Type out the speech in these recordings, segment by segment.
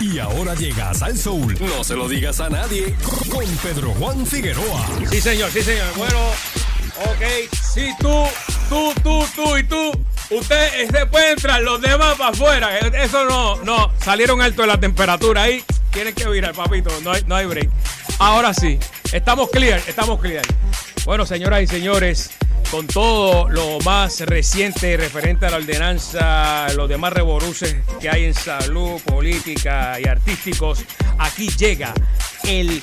Y ahora llegas al Soul. No se lo digas a nadie. Con Pedro Juan Figueroa. Sí, señor, sí, señor. Bueno, ok. Si tú, tú, tú, tú y tú, usted se puede entrar, los demás para afuera. Eso no, no. Salieron alto de la temperatura ahí. Tienen que virar, papito. No hay, no hay break. Ahora sí. Estamos clear, estamos clear. Bueno, señoras y señores, con todo lo más reciente referente a la ordenanza, los demás revoluces que hay en salud, política y artísticos, aquí llega el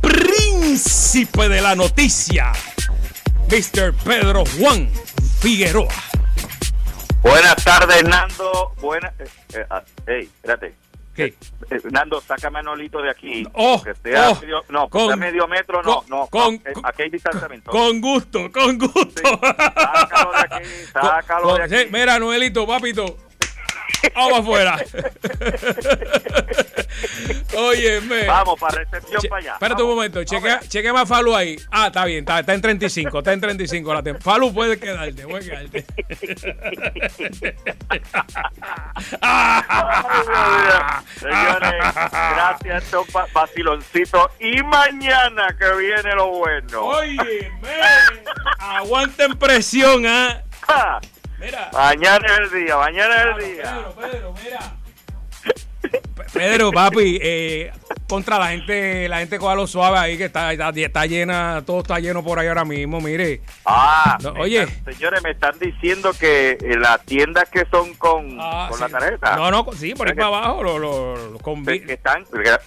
príncipe de la noticia, Mr. Pedro Juan Figueroa. Buenas tardes, Nando. Buenas. Eh, eh, ah, hey, espérate. ¿Qué? Eh, Nando, sácame a Nolito de aquí. Oh, que sea oh, medio, no, con- medio metro, no, con- no. con- eh, aquí hay distanciamiento. Con gusto, con gusto. sácalo de aquí, sácalo Con- de aquí. sí, mira, Noelito, papito. Vamos afuera. Óyeme. Vamos, para recepción Che- para allá. Espérate un momento, chequea, chequea más Falu ahí. Ah, está bien, está, está en 35, está en 35 la Falu puede quedarte, puede quedarte. Señores, gracias, estos vaciloncitos. Y mañana que viene lo bueno. Oye, aguanten presión, ¿ah? Ja, Mira. Mañana es el día, mañana es el día. Pedro, Pedro, mira. Pe- Pedro, papi, eh, contra la gente, la gente coja lo suave ahí que está, está, está llena, todo está lleno por ahí ahora mismo, mire. Ah, No, oye. están- señores, me están diciendo que eh, las tiendas que son con, Ah, con sí. la tarjeta, No, no, sí, por ahí para abajo, lo, lo, lo que, están,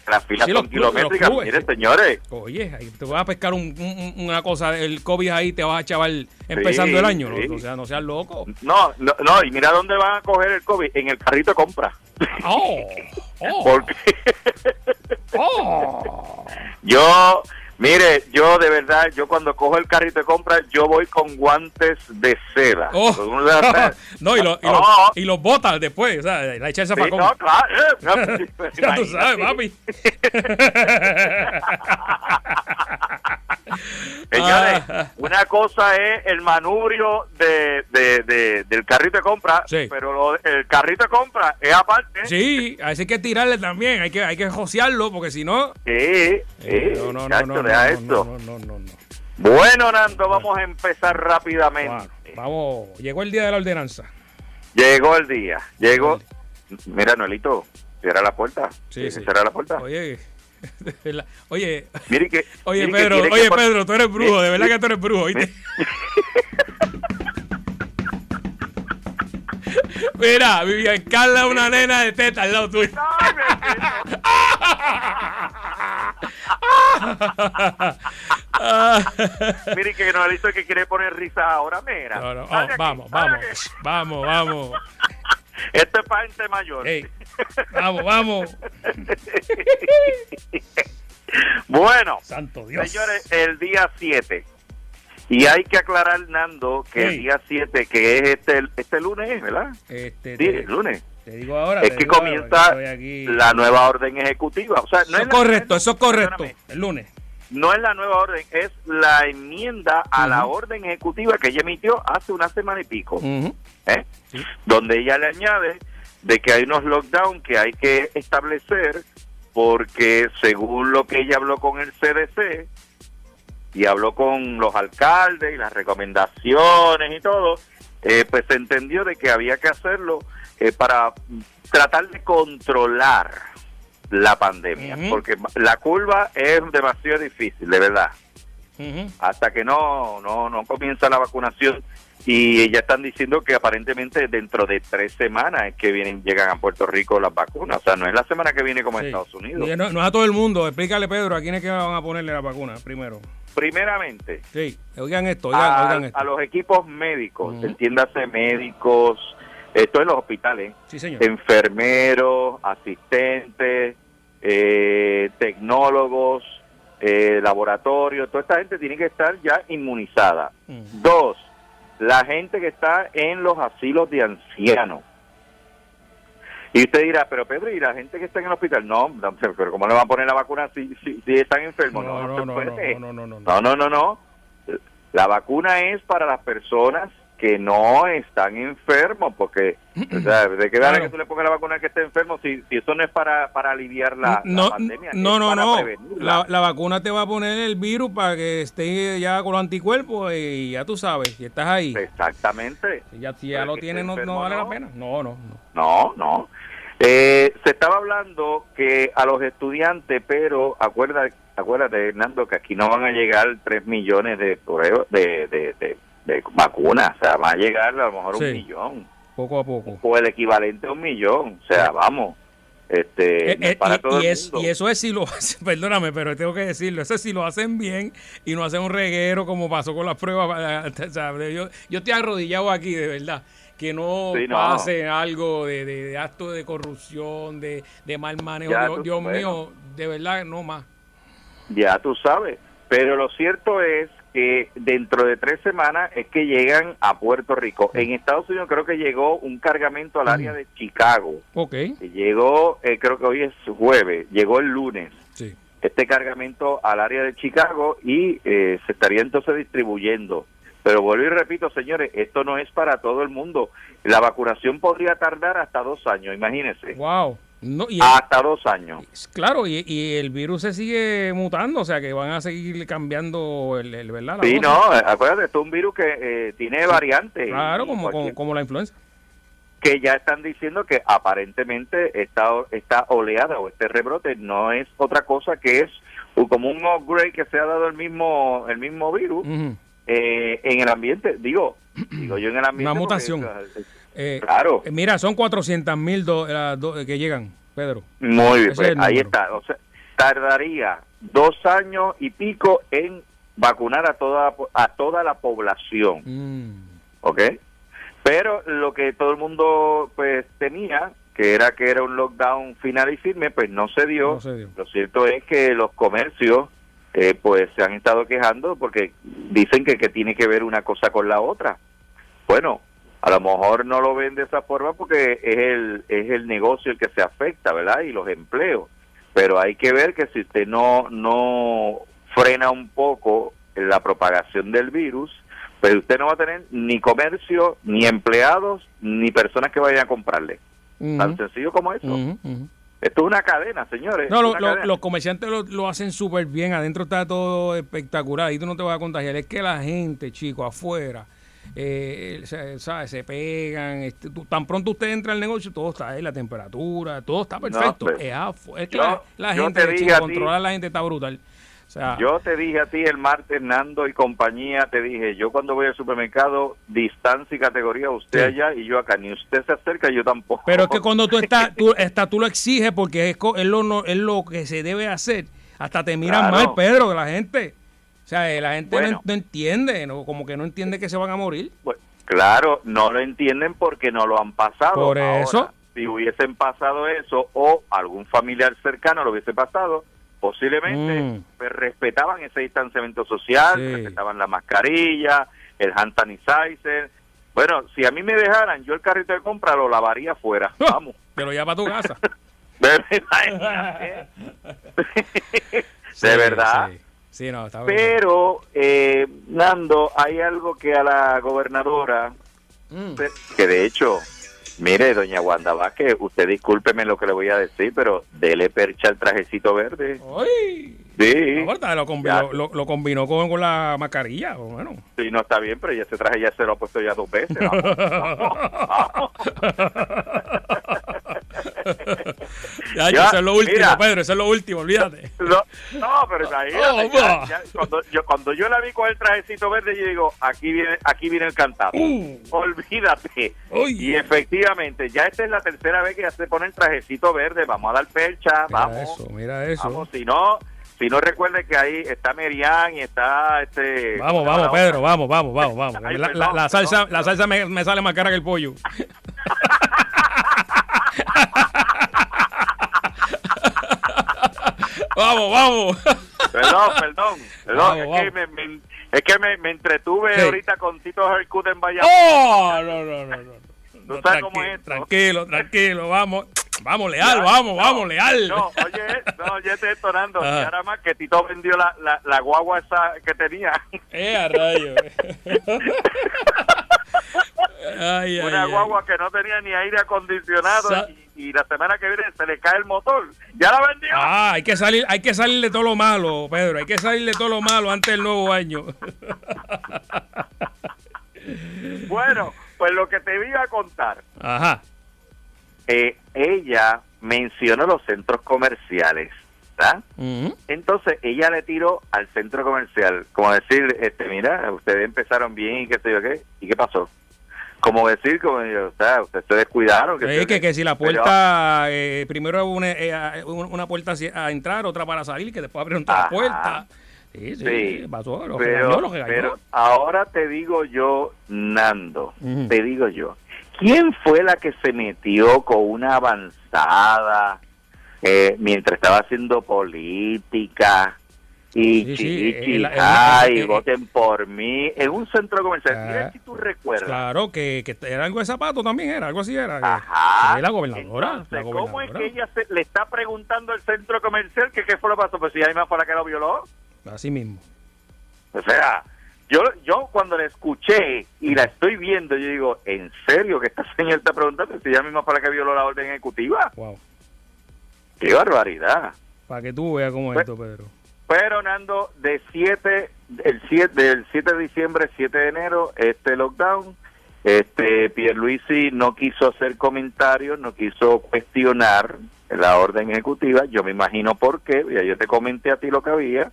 las filas Sí, los son los kilométricas. Miren, señores, Oye, ahí te vas a pescar un- un- un- una cosa, el COVID ahí te vas a chaval empezando el año. ¿no? O sea, no seas loco. no, no, no, y mira dónde van a coger el COVID, en el carrito de compra. Oh, oh, Porque oh. yo, mire, yo de verdad, yo cuando cojo el carrito de compra, yo voy con guantes de seda. Oh. No, y, lo- y, los- Oh. y los botas después, o sea, la echarse Sí, para no, claro, Ya tú sabes, imagínate. papi. Señores, Ah. una cosa es el manubrio de, de- de- del carrito de compra, Sí. pero lo- el carrito de compra es aparte. Sí, a ese hay que tirarle también, hay que, hay que josearlo, porque si no... Sí, Eh, sí, no, no, no, chacho, no, no, no, esto. no, no, no, no. Bueno, Nando, vamos a empezar rápidamente. Bueno, vamos, llegó el día de la ordenanza. Llegó el día, llegó. Mira, Noelito, cierra la puerta. Sí, sí. Cierra la puerta. Oye, verdad, oye, Mire que. oye mire que Pedro, que oye por- Pedro, tú eres brujo, de verdad que tú eres brujo, ¿oíste? Mira, Vivian Carla es una nena de teta al lado tuyo. Mire que Noelito es que quiere poner risa ahora, mira. No, no, oh, aquí, vamos, vamos, aquí. vamos, vamos. Esto es para gente mayor. Ey, vamos, vamos. Bueno, Santo Dios. señores, el día 7. Y hay que aclarar, Nando, que el día 7, que es este, este lunes, ¿verdad? Este, Sí, el lunes. te digo ahora. Es que ahora, comienza la nueva orden ejecutiva. O sea, no Eso es la- correcto, eso es correcto. El lunes. no es la nueva orden, es la enmienda a la orden ejecutiva que ella emitió hace una semana y pico. ¿eh? Sí. donde ella le añade de que hay unos lockdown que hay que establecer porque según lo que ella habló con el CDC y habló con los alcaldes y las recomendaciones y todo, eh, pues se entendió de que había que hacerlo eh, para tratar de controlar la pandemia, porque la curva es demasiado difícil, de verdad hasta que no, no, no comienza la vacunación y ya están diciendo que aparentemente dentro de tres semanas es que vienen llegan a Puerto Rico las vacunas, o sea, no es la semana que viene como en Sí. Estados Unidos. No, no es a todo el mundo. Explícale, Pedro, a quién es que van a ponerle la vacuna primero. Primeramente, Sí, oigan esto, oigan, a, oigan esto. a los equipos médicos, entiéndase médicos, esto en los hospitales, Sí, señor. enfermeros, asistentes, eh, tecnólogos, eh, laboratorios, toda esta gente tiene que estar ya inmunizada. Dos, la gente que está en los asilos de ancianos. Y usted dirá, pero Pedro, ¿y la gente que está en el hospital? No, no, pero ¿cómo le van a poner la vacuna si, si, si están enfermos? No, no, se no, puede. no, no, no, no. No, no, no, no. La vacuna es para las personas que no están enfermos, porque, o sea, ¿de qué vale Claro. que tú le pongas la vacuna que esté enfermo si, si eso no es para, para aliviar la, pandemia? no, no, no. La, la vacuna te va a poner el virus para que estés ya con los anticuerpos y ya tú sabes, si estás ahí. Exactamente. Si ya, si ya lo tienes, esté no, no vale la pena. No, no, no. No, no. Eh, se estaba hablando que a los estudiantes, pero acuérdate, acuérdate, Hernando, que aquí no van a llegar 3 millones de pruebas de, de, vacunas. O sea, va a llegar a lo mejor Sí. un millón. Poco a poco. O el equivalente a un millón. O sea, vamos. Este, Eh, eh, para y, todo y el es- mundo. y eso es si lo hacen, perdóname, pero tengo que decirlo, eso es si lo hacen bien y no hacen un reguero como pasó con las pruebas. o sea, Yo, yo estoy arrodillado aquí, de verdad. Que no Sí, no. pase algo de, de, de acto de corrupción, de, de mal manejo. Ya Dios, Dios mío, de verdad, no más. Ya tú sabes. Pero lo cierto es que dentro de tres semanas es que llegan a Puerto Rico. En Estados Unidos creo que llegó un cargamento al área de Chicago. Ok, que Llegó, eh, creo que hoy es jueves, llegó el lunes sí. este cargamento al área de Chicago y eh, se estaría entonces distribuyendo. Pero vuelvo y repito, señores, esto no es para todo el mundo. La vacunación podría tardar hasta dos años, imagínense. Wow. No, y Hasta dos años. claro, y, y el virus se sigue mutando, o sea que van a seguir cambiando el, el ¿verdad? La Sí, no, acuérdate, esto es un virus que eh, tiene variantes. Claro, como, como, la influenza. que ya están diciendo que aparentemente esta, esta oleada o este rebrote no es otra cosa que es como un upgrade que se ha dado el mismo el mismo virus eh, en el ambiente. Digo, digo yo en el ambiente. Una porque, mutación. eh, Eh, Claro. eh, mira, son 400 mil que llegan, Pedro. Muy bien, pues, es ahí está. O sea, tardaría dos años y pico en vacunar a toda a toda la población. Mm. ¿ok? Pero lo que todo el mundo pues tenía, que era que era un lockdown final y firme, pues no se dio. No se dio. Lo cierto es que los comercios eh, pues se han estado quejando porque dicen que, que tiene que ver una cosa con la otra. Bueno, a lo mejor no lo ven de esa forma porque es el, es el negocio el que se afecta, ¿verdad? Y los empleos. Pero hay que ver que si usted no, no frena un poco la propagación del virus, pues usted no va a tener ni comercio, ni empleados, ni personas que vayan a comprarle. Tan sencillo como eso. Esto es una cadena, señores. No, es lo- una lo- cadena. los comerciantes lo, lo hacen súper bien. Adentro está todo espectacular. Y tú no te vas a contagiar. Es que la gente, chico, afuera, eh, se, ¿sabes? se pegan. este, tú- tan pronto usted entra al negocio, todo está ahí, la temperatura, todo está perfecto. pues, es, que yo- la, la yo gente, chico, controlar a la gente está brutal. O sea, Yo te dije a ti el martes, Nando y compañía, te dije, yo cuando voy al supermercado, distancia y categoría, usted Sí. allá y yo acá, ni usted se acerca, yo tampoco. Pero es que cuando tú estás, tú, estás, tú lo exiges porque es, lo, no- es lo que se debe hacer. Hasta te miran Claro. mal, Pedro, que la gente. O sea, eh, la gente no, Bueno. no entiende, ¿no? como que no entiende que se van a morir. Pues, claro, no lo entienden porque no lo han pasado. Por Ahora, eso. si hubiesen pasado eso o algún familiar cercano lo hubiese pasado, posiblemente Mm. pues, respetaban ese distanciamiento social, Sí. respetaban la mascarilla, el hand sanitizer. Bueno, si a mí me dejaran, yo el carrito de compra lo lavaría afuera. Vamos. Te lo lleva a tu casa. Sí, de verdad. Sí, Sí, no, está bien. Pero, eh, Nando, hay algo que a la gobernadora, Mm. que de hecho, mire, doña Wanda Vázquez, usted discúlpeme lo que le voy a decir, pero dele percha al trajecito verde. ¡Ay! Sí, No, lo, combinó, lo, lo combinó con, con la mascarilla. o Bueno. sí, no está bien, pero ya ese traje ya se lo ha puesto ya dos veces. vamos, vamos, Ya, eso es lo último, mira. Pedro, eso es lo último, olvídate. No, no, pero imagínate, Oh, ya- va. ya cuando, yo, cuando yo la vi con el trajecito verde, yo digo, aquí viene, aquí viene el cantado. Uh. Olvídate. Y efectivamente, ya esta es la tercera vez que ya se pone el trajecito verde. Vamos a dar percha, Mira vamos. eso, mira eso. Vamos, si no, si no recuerde que ahí está Merian y está este. Vamos, ¿cómo se llama vamos, Pedro, vamos, vamos, vamos, vamos. La, perdón, la- la salsa, la salsa me, me sale más cara que el pollo. vamos, vamos. Perdón, perdón. perdón. Vamos, es, vamos. Que me, me- es que me, me entretuve Sí. ahorita con Tito Hercut en Valladolid. ¡Oh! No, no, no, no. ¿Tú No, sabes cómo es esto? Tranquilo, tranquilo, vamos. Vamos, Leal, Ya, vamos, no, vamos, Leal. No, oye, no, oye, estoy detonando. Ajá. Y ahora más que Tito vendió la, la, la guagua esa que tenía. Eh, a rayo. Ay, ay, Una ay. guagua que no tenía ni aire acondicionado Sa- y, y la semana que viene se le cae el motor. ¿Ya la vendió? Ah, hay que salir, hay que salir de todo lo malo, Pedro. Hay que salir de todo lo malo antes del nuevo año. Bueno, pues lo que te iba a contar. Ajá. Eh, ella mencionó los centros comerciales. ¿verdad? Entonces ella le tiró al centro comercial, como decir, este, mira, ustedes empezaron bien y qué sé yo qué, y qué pasó. Como decir, como, o sea, ustedes se descuidaron. que, si la puerta, eh, primero una, eh, una puerta a entrar, otra para salir, que después abrieron otra puerta. Sí, sí, Sí, pasó, lo pero, regañó, lo regañó. pero ahora te digo yo, Nando, te digo yo, ¿quién fue la que se metió con una avanzada eh, mientras estaba haciendo política? Y Sí, sí, chichi, eh, eh, ay, eh, voten por mí, en un centro comercial. Ah, Mira si tú recuerdas. Claro, que, que era algo de zapato también, era algo así, era. Ajá. La gobernadora. Entonces, la ¿cómo es que ella se- le está preguntando al centro comercial que qué fue lo que pasó? Pues si ella misma fue la que lo violó. Así mismo. O sea, yo, yo cuando la escuché y la estoy viendo, yo digo, ¿en serio que esta señora está preguntando si ella misma la que violó la orden ejecutiva? Wow. ¡Qué barbaridad! Para que tú veas cómo es Pues- esto, Pedro. Pero, Nando, de 7, el 7, del 7 de diciembre, 7 de enero, este lockdown, este Pierluisi no quiso hacer comentarios, no quiso cuestionar la orden ejecutiva, yo me imagino por qué, ya yo te comenté a ti lo que había,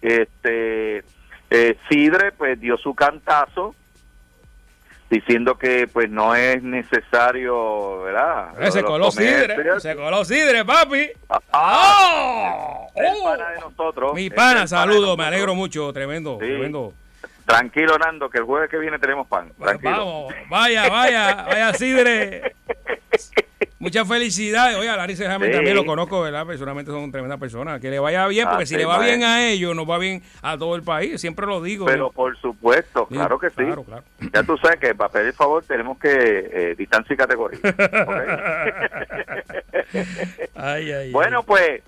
este eh, Sidre pues dio su cantazo diciendo que pues no es necesario verdad Eh, se coló sidre, se coló sidre, papi. Ah, ¡Oh! el ¡Oh! pana de nosotros Mi pana, saludo, me alegro mucho, tremendo, Sí. tremendo. tranquilo Nando que el jueves que viene tenemos pan tranquilo Vamos, vaya, vaya, vaya, Sidre. Muchas felicidades. Oye, a Sí. también lo conozco, ¿verdad? Personalmente son tremendas personas. Que le vaya bien, porque Ah, si sí, le va bien a ellos, nos va bien a todo el país. Siempre lo digo. pero por supuesto Sí, claro que sí Claro, claro. ya tú sabes que para pedir favor tenemos que eh, distancia y categoría. Ay, ay, Bueno, pues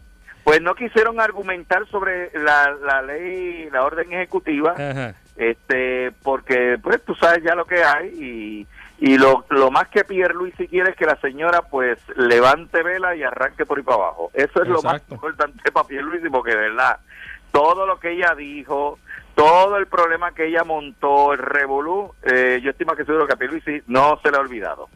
pues no quisieron argumentar sobre la, la ley, la orden ejecutiva. Ajá. este porque pues tú sabes ya lo que hay y, y lo, lo más que Pierluisi quiere es que la señora pues levante vela y arranque por ahí para abajo. Eso es lo más importante para Pierluisi porque de verdad todo lo que ella dijo, todo el problema que ella montó, el revolú, eh, yo estoy más que seguro que a Pierluisi no se le ha olvidado.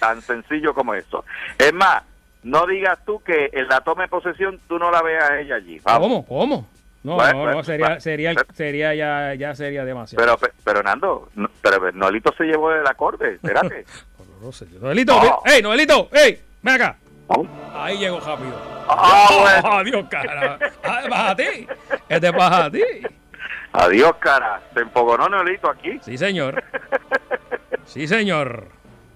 Tan sencillo como eso. Es más, no digas tú que en la toma de posesión tú no la veas a ella allí. Vamos. ¿Cómo? ¿Cómo? No, Bueno, no, no, sería, sería, sería ya, ya sería demasiado. Pero, pe- pero Nando, no- pero Nolito se llevó del acorde, espérate. Noelito, Oh. ¡ey, Noelito! ¡ey! ¡Ven acá! Oh. Ahí llegó rápido. Ah, bueno. Adiós, cara. Ah, ¿Vas a ti? ¿Qué te pasa a ti? Adiós, cara. Se empogonó Nolito aquí. Sí, señor. Sí, señor.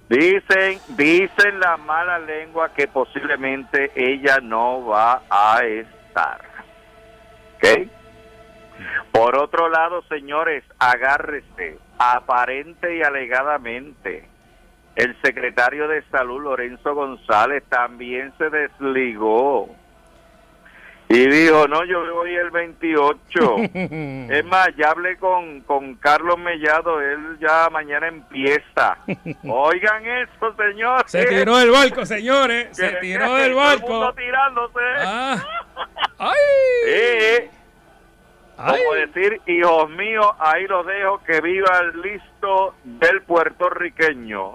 Dicen, dicen la mala lengua que posiblemente ella no va a estar. ¿Ok? Por otro lado, señores, agárrese, aparente y alegadamente, el secretario de Salud, Lorenzo González, también se desligó. Y dijo, no, yo voy el 28. Es más, ya hablé con, con Carlos Mellado, él ya mañana empieza. Oigan eso, señores. Se tiró del barco, señores. Se tiró del todo el mundo barco. tirándose. Ah. ¡Ay! Eh, ¡Ay! como decir, hijos míos, ahí lo dejo, que viva el listo del puertorriqueño.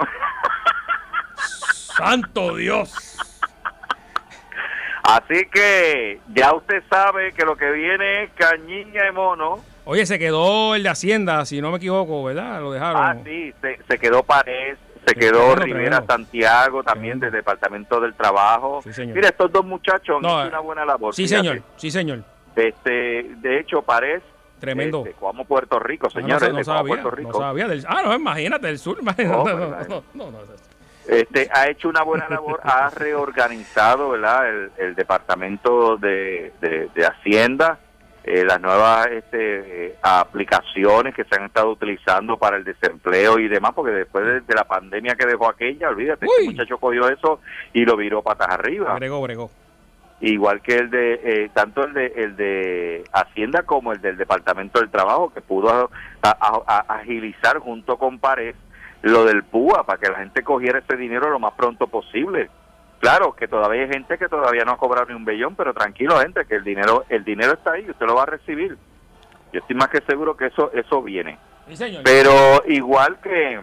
¡Santo Dios! Así que ya usted sabe que lo que viene es cañiña y mono. Oye, se quedó el de Hacienda, si no me equivoco, ¿verdad? Lo dejaron. Ah, sí, se, se quedó Pared, se quedó tremendo, Rivera tremendo. Santiago, también Tremendo. del Departamento del Trabajo. Sí, señor. Mira, estos dos muchachos han No, hecho una buena labor. Sí, fíjate. señor. Sí, señor. Este, de hecho, Pared, Tremendo. este, Cuamo Puerto Rico, Ah, no, señores, no de sabía, Puerto no Rico. sabía. Del, ah, no, imagínate, del sur. imagínate, Oh, no, no, no, no, no, no. Este ha hecho una buena labor, ha reorganizado ¿verdad? El, el departamento de, de- de Hacienda, eh, las nuevas este, eh, aplicaciones que se han estado utilizando para el desempleo y demás, porque después de, de la pandemia que dejó aquella, olvídate, Uy. este muchacho cogió eso y lo viró patas arriba. Bregó, bregó. Igual que el de, eh, tanto el de, el de Hacienda como el del Departamento del Trabajo, que pudo a- a- a- agilizar junto con Pared lo del PUA para que la gente cogiera ese dinero lo más pronto posible. Claro que todavía hay gente que todavía no ha cobrado ni un billón, pero tranquilo gente, que el dinero el dinero está ahí, usted lo va a recibir. Yo estoy más que seguro que eso eso viene. Sí, señor. Pero igual que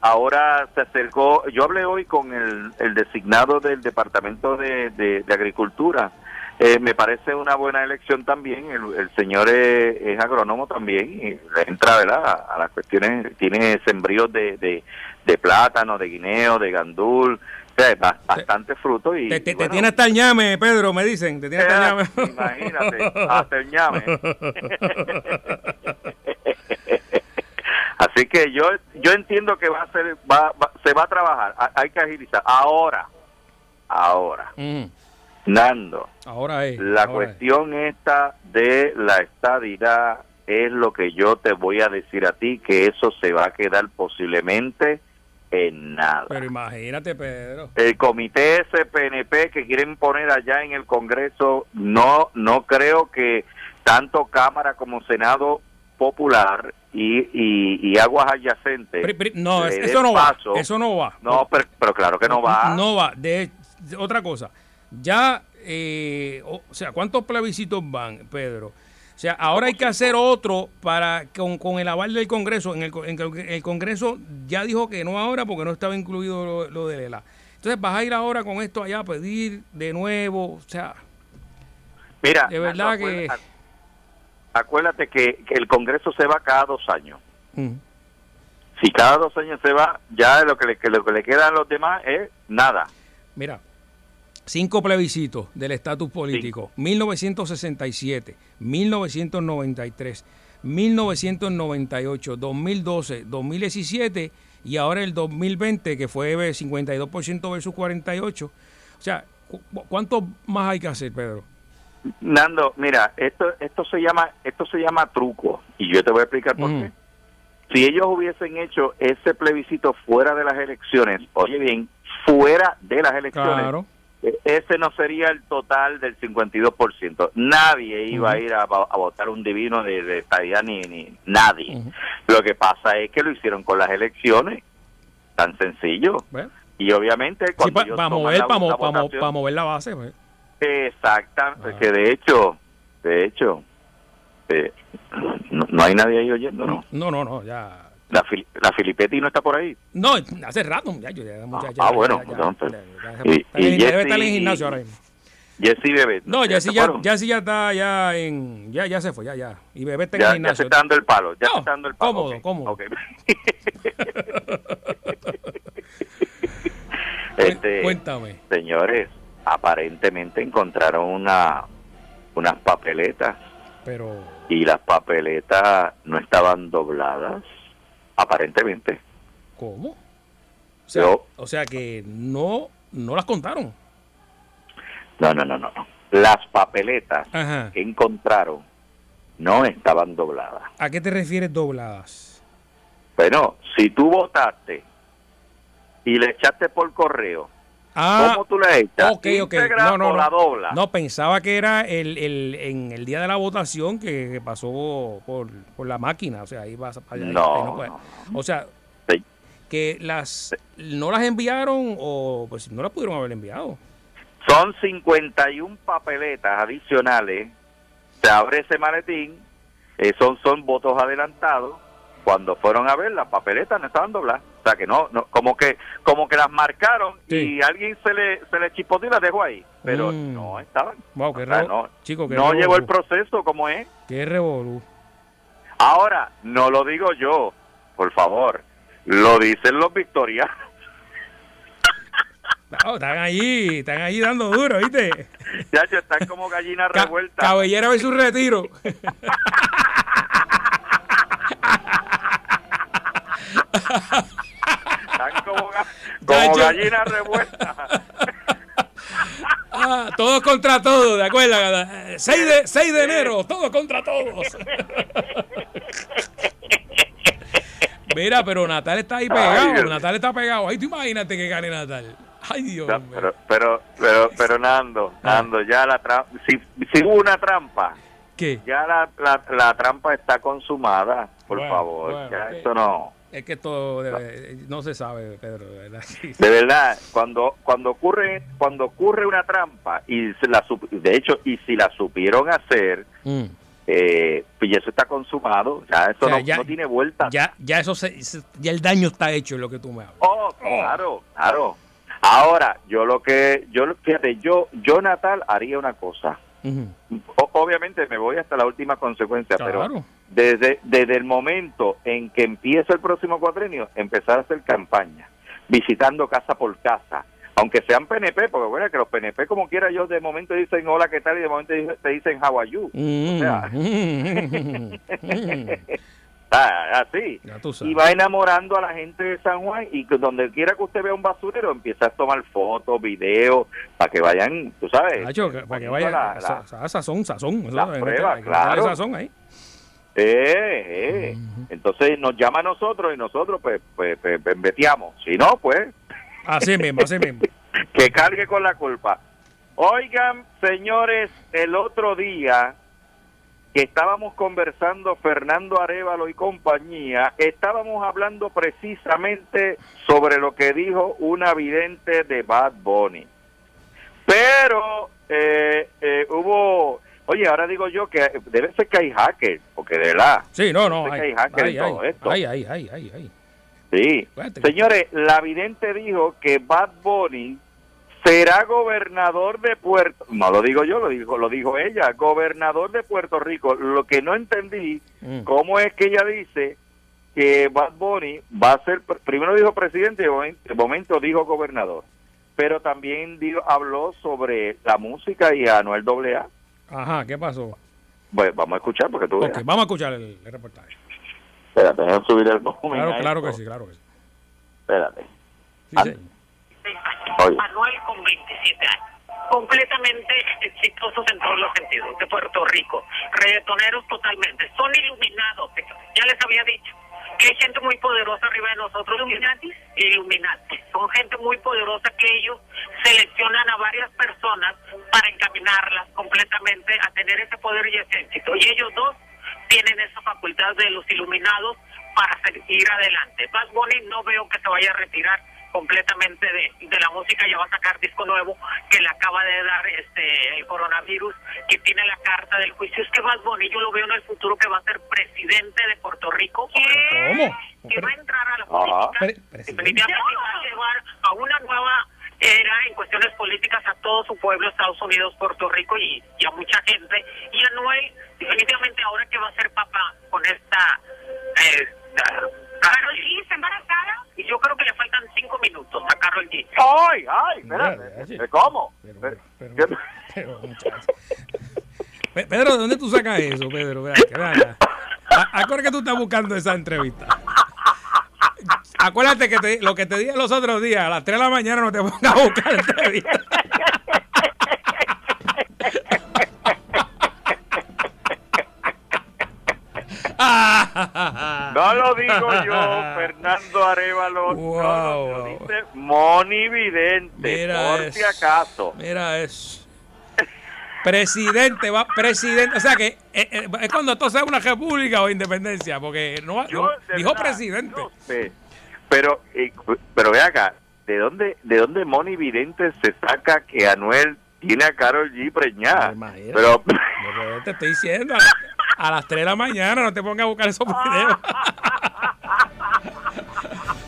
ahora se acercó, yo hablé hoy con el, el designado del Departamento de, de- de Agricultura. Eh, me parece una buena elección también. El, el señor es, es agrónomo también y entra ¿verdad? a, a las cuestiones. Tiene sembríos de, de, de plátano, de guineo, de gandul. O sea, ba- bastante fruto. Y, te, te- y te bueno, tiene hasta el ñame, Pedro, me dicen. Te tiene hasta el eh, ñame. Imagínate, hasta el ñame. Así que yo yo entiendo que va a ser va, va- se va a trabajar, ha- hay que agilizar. Ahora, ahora, Mm, Nando, ahora es. la ahora es. cuestión esta de la estadidad es lo que yo te voy a decir a ti que eso se va a quedar posiblemente en nada. Pero imagínate, Pedro. el comité SPNP que quieren poner allá en el Congreso, no no creo que tanto Cámara como Senado Popular y, y, y aguas adyacentes. No, eso no va. Eso no va. No, pero, pero claro que no va. No va. De- otra cosa. Ya, eh, o, o sea, ¿cuántos plebiscitos van, Pedro? O sea, ahora hay que hacer otro para con, con el aval del Congreso. En el, en el- Congreso ya dijo que no ahora porque no estaba incluido lo, lo de Lela. Entonces vas a ir ahora con esto allá a pedir de nuevo. O sea, Mira, de verdad que- acuérdate, acuérdate que, que el Congreso se va cada dos años. mm, Si cada dos años se va, ya lo que le, que lo que le queda a los demás es nada. Mira, cinco plebiscitos del estatus político. 1967, 1993, 1998, 2012, 2017 y ahora el 2020 que fue 52% versus 48. O sea, ¿cu- ¿cuánto más hay que hacer, Pedro? Nando, mira, esto esto se llama esto se llama truco y yo te voy a explicar por Ujú. qué. Si ellos hubiesen hecho ese plebiscito fuera de las elecciones, oye bien, fuera de las elecciones, Claro. Eh, ese no sería el total del 52%. Nadie iba a ir a, vo- a votar un divino de, de estadidad ni, ni nadie. Lo que pasa es que lo hicieron con las elecciones, tan sencillo. Bueno, Y obviamente sí, cuando para ellos toman mover, la- pa mo- pa mo- pa mover la base. pues. Exactamente, Ah. que de hecho, de hecho, eh, no, no hay nadie ahí oyéndonos. No, no, no, ya. La, la Filipetti no está por ahí. No, hace rato, ya, ya, Ah, bueno, ya, ya, Y- está en- y debe estar en el gimnasio ahora mismo. Jessy Bebé. No, se ya, ya está ya en ya ya se fue, ya ya. Y bebé está en Ya- el ya se gimnasio. está dando el palo, ya No, se está dando el palo. cómodo, ok, cómodo. este, Cuéntame. señores, aparentemente encontraron una unas papeletas Pero y las papeletas no estaban dobladas, aparentemente. ¿cómo? O sea, Yo- o sea que no no las contaron. No, no, no, no. Las papeletas Ajá. que encontraron no estaban dobladas. ¿A qué te refieres dobladas? Bueno, si tú votaste y le echaste por correo, Ah, ¿cómo tú le echas? ok, ok. ¿Íntegra No, no, o la dobla? No, pensaba que era el, el, en el día de la votación que, que pasó por, por la máquina. O sea, ahí vas para allá. No, ahí puede. no, O sea, Sí. que las no las enviaron o pues no las pudieron haber enviado. Son 51 papeletas adicionales. Se abre ese maletín. eh, son, son votos adelantados. Cuando fueron a ver, las papeletas no estaban dobladas. Sea que no, no como que como que las marcaron Sí. y alguien se le, se le chipoteó y las dejó ahí. Pero Mm. no estaban. Wow, qué O sea, revo- no, chico, qué no revolú. llevó el proceso como es. Qué revolú. Ahora, no lo digo yo, por favor. Lo dicen los victorianos. No, están allí, están allí dando duro, ¿viste? Ya están como gallinas Ca- revueltas. cabellera ve su retiro. Están como, ga- Ya, como gallinas revueltas. Ah, todos contra todos, ¿de acuerdo? Eh, 6 de, 6 de enero, todos contra todos. Mira, pero Natal está ahí Ay, pegado, Dios. Natal está pegado. Ahí tú imagínate que gane Natal. Ay, Dios No, pero, pero, pero, pero Nando, Ah. Nando, ya la trampa, si, si hubo una trampa, ¿Qué? ya la, la, la trampa está consumada, por Bueno, favor, bueno, ya eh. eso no. Es que esto debe- no se sabe, Pedro, de verdad. De verdad, cuando cuando ocurre cuando ocurre una trampa y se la de hecho y si la supieron hacer, Mm. eh, pues ya eso está consumado, ya eso O sea, no, ya- no tiene vuelta. Ya, ya eso se, ya el daño está hecho en lo que tú me hablas. Oh, claro, claro. Ahora, yo lo que yo lo- fíjate, yo yo Natal haría una cosa. O- obviamente me voy hasta la última consecuencia, pero desde, desde el momento en que empieza el próximo cuatrenio, empezar a hacer campaña, visitando casa por casa, aunque sean PNP, porque bueno, que los PNP como quiera ellos de momento dicen hola, ¿qué tal? Y de momento te dicen how are you. Mm, O sea, mm, mm. Ah, así. Tú sabes. Y va enamorando a la gente de San Juan y que donde quiera que usted vea un basurero empieza a tomar fotos, videos, para que vayan, tú sabes. Nacho, para que poniendo vaya. la- sa- la- sa- sazón, sazón. eso, la prueba, claro. sazón ahí. Eh, eh. Entonces nos llama a nosotros y nosotros pues, pues, pues, pues, veteamos. Si no, pues Así mismo, así mismo. que cargue con la culpa. Oigan, señores, el otro día que estábamos conversando Fernando Arevalo y compañía, estábamos hablando precisamente sobre lo que dijo una vidente de Bad Bunny. Pero eh, eh, hubo, oye, ahora digo yo que debe ser que hay hackers, porque de verdad, Sí, no, no. Sé que Ay, hay hackers ay, en todo ay, esto. ay, ay, ay, ay, ay. Sí. Señores, la vidente dijo que Bad Bunny será gobernador de Puerto no lo digo yo, lo dijo, lo dijo ella, gobernador de Puerto Rico. Lo que no entendí, Mm. cómo es que ella dice que Bad Bunny va a ser, primero dijo presidente y de momento, dijo gobernador. Pero también dijo, habló sobre la música y a Anuel AA. Ajá, ¿qué pasó? Bueno, vamos a escuchar porque tú Ok, veas. vamos a escuchar el, el reportaje. Espérate, déjame subir el volumen. Claro, claro que sí, claro que sí. Espérate. Sí. Oye. Manuel con 27 años. Completamente exitosos en todos los sentidos, de Puerto Rico. Reggaetoneros totalmente. Son iluminados, ya les había dicho. Que hay gente muy poderosa arriba de nosotros. Illuminati. Illuminati. Son gente muy poderosa que ellos seleccionan a varias personas para encaminarlas completamente a tener ese poder y ese éxito. Y ellos dos tienen esa facultad de los iluminados para seguir adelante. Bad Bunny no veo que se vaya a retirar completamente de, de la música, ya va a sacar disco nuevo que le acaba de dar este el coronavirus, que tiene la carta del juicio. Es que Bad Bunny yo lo veo en el futuro que va a ser presidente de Puerto Rico. ¿Cómo? Que va a entrar a la política. Definitivamente va a llevar a una nueva era en cuestiones políticas a todo su pueblo, Estados Unidos, Puerto Rico y, y a mucha gente. Y Anuel, definitivamente ahora que va a ser papá con esta... Eh, Carol G está embarazada y yo creo que le faltan cinco minutos a Carol G. ¡Ay, ay! Espérate. ¿Cómo? Pero, Pero- pero, ¿qué- pero, muchacho. Pedro, ¿de dónde tú sacas eso, Pedro? Ven acá, ven acá. A- Acuérdate que tú estás buscando esa entrevista. Acuérdate que te- lo que te dije los otros días, a las 3 de la mañana no te pongas a buscar entrevista. No lo digo yo, Fernando Arevalo. Wow, no, lo- lo wow. dice Moni Vidente, Mira por eso. si acaso. Mira eso. Presidente, va, presidente. O sea que eh, eh, es cuando esto sea una república o independencia, porque no, Yo, dijo verdad, presidente. no sé. Pero, eh, pero ve acá, ¿de dónde, ¿de dónde Moni Vidente se saca que Anuel tiene a Carol G preñada? Imagínate. Pero, te estoy diciendo, a las 3 de la mañana no te pongas a buscar esos videos.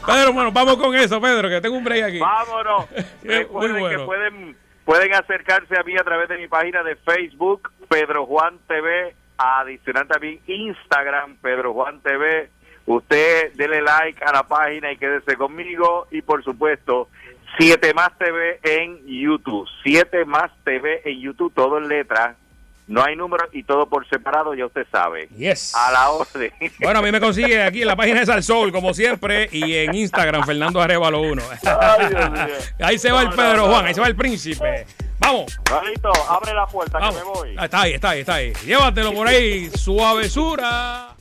Pedro, bueno, vamos con eso, Pedro, que tengo un break aquí. Vámonos. Muy Recuerden bueno. que pueden, pueden acercarse a mí a través de mi página de Facebook, Pedro Juan TV, adicional también Instagram, Pedro Juan TV. Usted dele like a la página y quédese conmigo. Y por supuesto, 7 más TV en YouTube. 7 más TV en YouTube, todo en letra. No hay número y todo por separado, ya usted sabe. Yes. A la orden. Bueno, a mí me consigue aquí en la página de Salsol, como siempre, y en Instagram, Fernando Arevalo 1. Ay, Dios mío. Ahí se va el Pedro no, no, Juan, ahí se va el príncipe. Vamos. Juanito, abre la puerta Vamos. que me voy. Está ahí, está ahí, está ahí. Llévatelo por ahí, suavesura.